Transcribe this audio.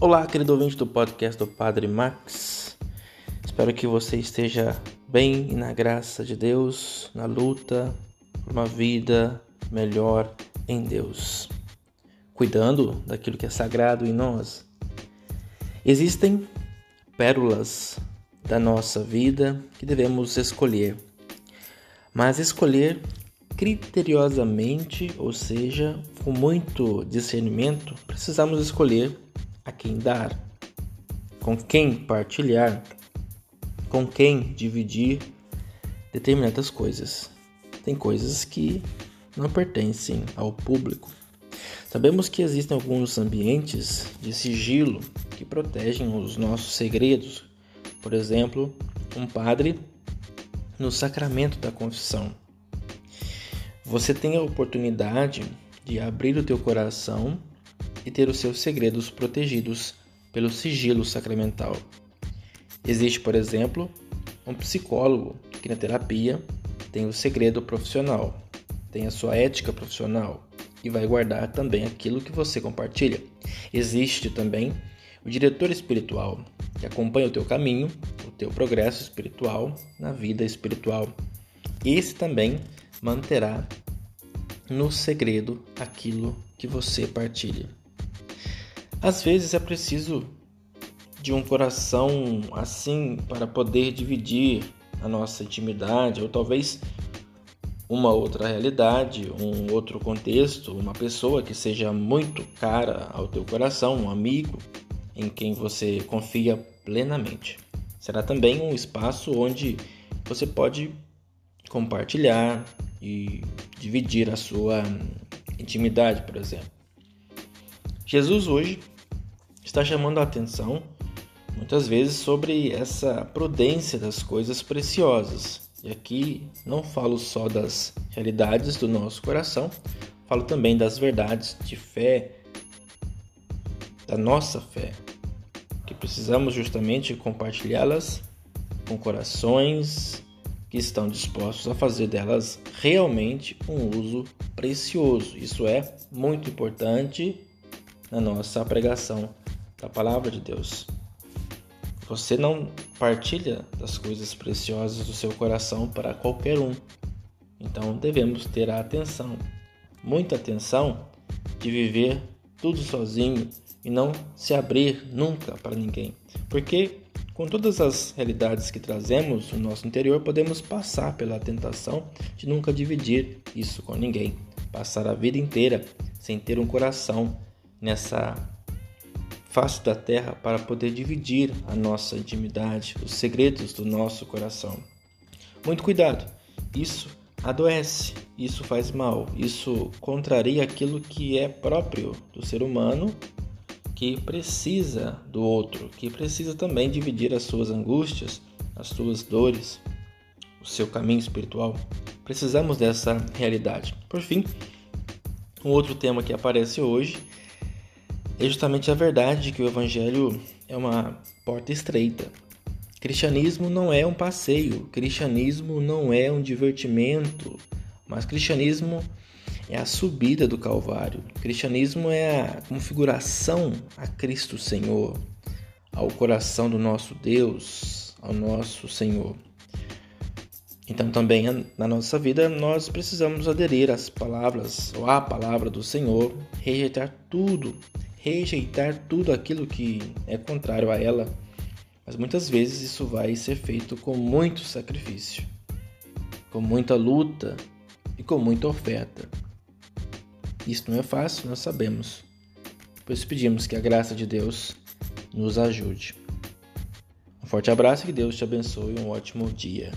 Olá, querido ouvinte do podcast do Padre Max. Espero que você esteja bem e na graça de Deus, na luta por uma vida melhor em Deus, cuidando daquilo que é sagrado em nós. Existem pérolas da nossa vida que devemos escolher, mas escolher criteriosamente, ou seja, com muito discernimento, precisamos escolher a quem dar, com quem partilhar, com quem dividir determinadas coisas. Tem coisas que não pertencem ao público. Sabemos que existem alguns ambientes de sigilo que protegem os nossos segredos. Por exemplo, um padre no sacramento da confissão. Você tem a oportunidade de abrir o teu coração e ter os seus segredos protegidos pelo sigilo sacramental. Existe, por exemplo, um psicólogo que na terapia tem o segredo profissional, tem a sua ética profissional e vai guardar também aquilo que você compartilha. Existe também o diretor espiritual que acompanha o teu caminho, o teu progresso espiritual na vida espiritual. Esse também manterá no segredo aquilo que você partilha. Às vezes é preciso de um coração assim para poder dividir a nossa intimidade, ou talvez uma outra realidade, um outro contexto, uma pessoa que seja muito cara ao teu coração, um amigo em quem você confia plenamente. Será também um espaço onde você pode compartilhar e dividir a sua intimidade, por exemplo. Jesus hoje está chamando a atenção muitas vezes sobre essa prudência das coisas preciosas. E aqui não falo só das realidades do nosso coração, falo também das verdades de fé, da nossa fé, que precisamos justamente compartilhá-las com corações que estão dispostos a fazer delas realmente um uso precioso. Isso é muito importante na nossa pregação da palavra de Deus. Você não partilha das coisas preciosas do seu coração para qualquer um. Então devemos ter a atenção, muita atenção, de viver tudo sozinho e não se abrir nunca para ninguém. Porque com todas as realidades que trazemos no nosso interior, podemos passar pela tentação de nunca dividir isso com ninguém, passar a vida inteira sem ter um coração nessa face da terra para poder dividir a nossa intimidade, os segredos do nosso coração. Muito cuidado, isso adoece, isso faz mal, isso contraria aquilo que é próprio do ser humano que precisa do outro, que precisa também dividir as suas angústias, as suas dores, o seu caminho espiritual. Precisamos dessa realidade. Por fim, um outro tema que aparece hoje é justamente a verdade de que o Evangelho é uma porta estreita. Cristianismo não é um passeio, cristianismo não é um divertimento, mas cristianismo é a subida do Calvário. Cristianismo é a configuração a Cristo Senhor, ao coração do nosso Deus, ao nosso Senhor. Então, também na nossa vida, nós precisamos aderir às palavras, ou à palavra do Senhor, rejeitar tudo rejeitar tudo aquilo que é contrário a ela, mas muitas vezes isso vai ser feito com muito sacrifício, com muita luta e com muita oferta. Isso não é fácil, nós sabemos. Por isso pedimos que a graça de Deus nos ajude. Um forte abraço e que Deus te abençoe e um ótimo dia.